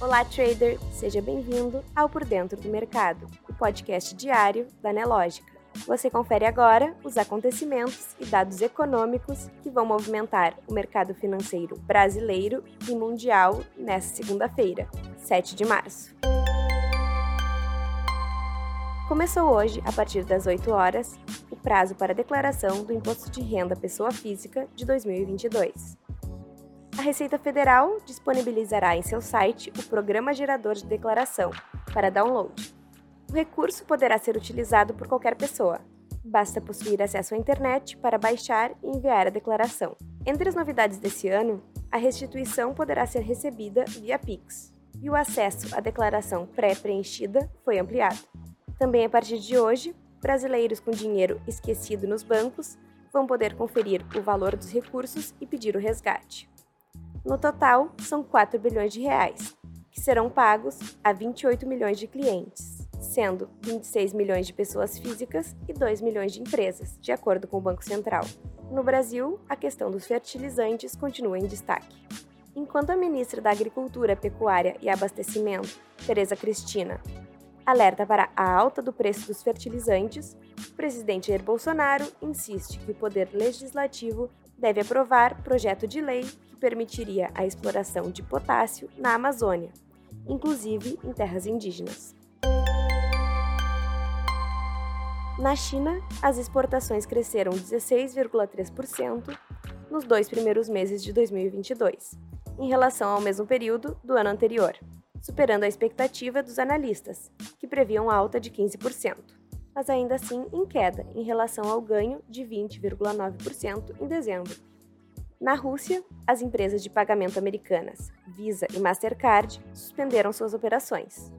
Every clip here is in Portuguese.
Olá, trader! Seja bem-vindo ao Por Dentro do Mercado, o podcast diário da Nelógica. Você confere agora os acontecimentos e dados econômicos que vão movimentar o mercado financeiro brasileiro e mundial nesta segunda-feira, 7 de março. Começou hoje, a partir das 8 horas, o prazo para declaração do Imposto de Renda Pessoa Física de 2022. A Receita Federal disponibilizará em seu site o Programa Gerador de Declaração para download. O recurso poderá ser utilizado por qualquer pessoa. Basta possuir acesso à internet para baixar e enviar a declaração. Entre as novidades desse ano, a restituição poderá ser recebida via Pix, e o acesso à declaração pré-preenchida foi ampliado. Também a partir de hoje, brasileiros com dinheiro esquecido nos bancos vão poder conferir o valor dos recursos e pedir o resgate. No total, são 4 bilhões de reais, que serão pagos a 28 milhões de clientes, sendo 26 milhões de pessoas físicas e 2 milhões de empresas, de acordo com o Banco Central. No Brasil, a questão dos fertilizantes continua em destaque. Enquanto a ministra da Agricultura, Pecuária e Abastecimento, Tereza Cristina, alerta para a alta do preço dos fertilizantes, o presidente Jair Bolsonaro insiste que o poder legislativo deve aprovar projeto de lei permitiria a exploração de potássio na Amazônia, inclusive em terras indígenas. Na China, as exportações cresceram 16,3% nos dois primeiros meses de 2022, em relação ao mesmo período do ano anterior superando a expectativa dos analistas, que previam alta de 15%, mas ainda assim em queda em relação ao ganho de 20,9% em dezembro. Na Rússia, as empresas de pagamento americanas Visa e Mastercard suspenderam suas operações.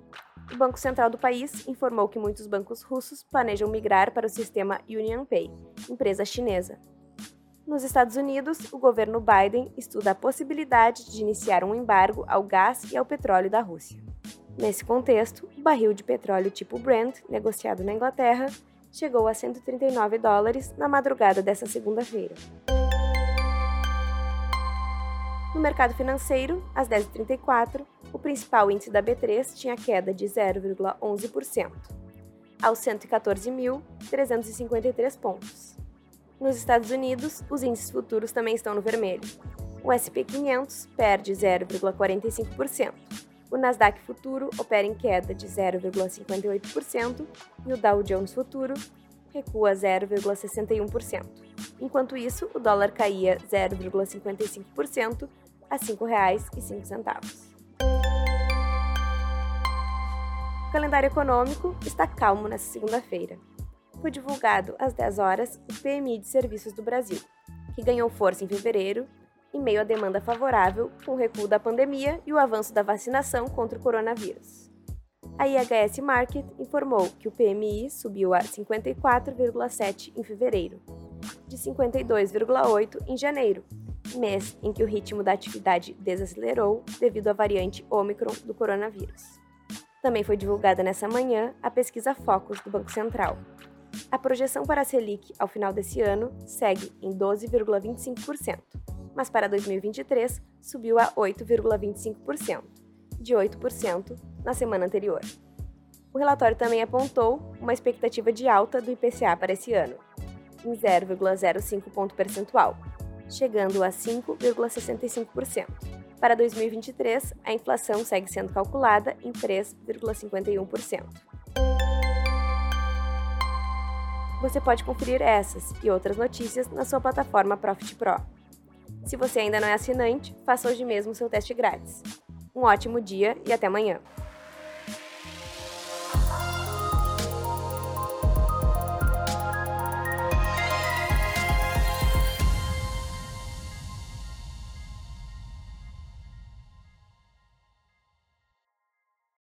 O Banco Central do país informou que muitos bancos russos planejam migrar para o sistema UnionPay, empresa chinesa, nos Estados Unidos, o governo Biden estuda a possibilidade de iniciar um embargo ao gás e ao petróleo da Rússia. Nesse contexto, o barril de petróleo tipo Brent, negociado na Inglaterra, chegou a 139 dólares na madrugada desta segunda-feira. No mercado financeiro, às 10h34, o principal índice da B3 tinha queda de 0,11%, aos 114.353 pontos. Nos Estados Unidos, os índices futuros também estão no vermelho. O SP 500 perde 0,45%. O Nasdaq Futuro opera em queda de 0,58% e o Dow Jones Futuro recua 0,61%. Enquanto isso, o dólar caía 0,55% a R$ 5,05. O calendário econômico está calmo nesta segunda-feira foi divulgado às 10 horas o PMI de Serviços do Brasil, que ganhou força em fevereiro em meio à demanda favorável com o recuo da pandemia e o avanço da vacinação contra o coronavírus. A IHS Market informou que o PMI subiu a 54,7 em fevereiro, de 52,8 em janeiro, mês em que o ritmo da atividade desacelerou devido à variante Omicron do coronavírus. Também foi divulgada nessa manhã a pesquisa Focus do Banco Central, a projeção para a Selic ao final desse ano segue em 12,25%, mas para 2023 subiu a 8,25%, de 8% na semana anterior. O relatório também apontou uma expectativa de alta do IPCA para esse ano, em 0,05 ponto percentual, chegando a 5,65%. Para 2023, a inflação segue sendo calculada em 3,51%. Você pode conferir essas e outras notícias na sua plataforma Profit Pro. Se você ainda não é assinante, faça hoje mesmo seu teste grátis. Um ótimo dia e até amanhã!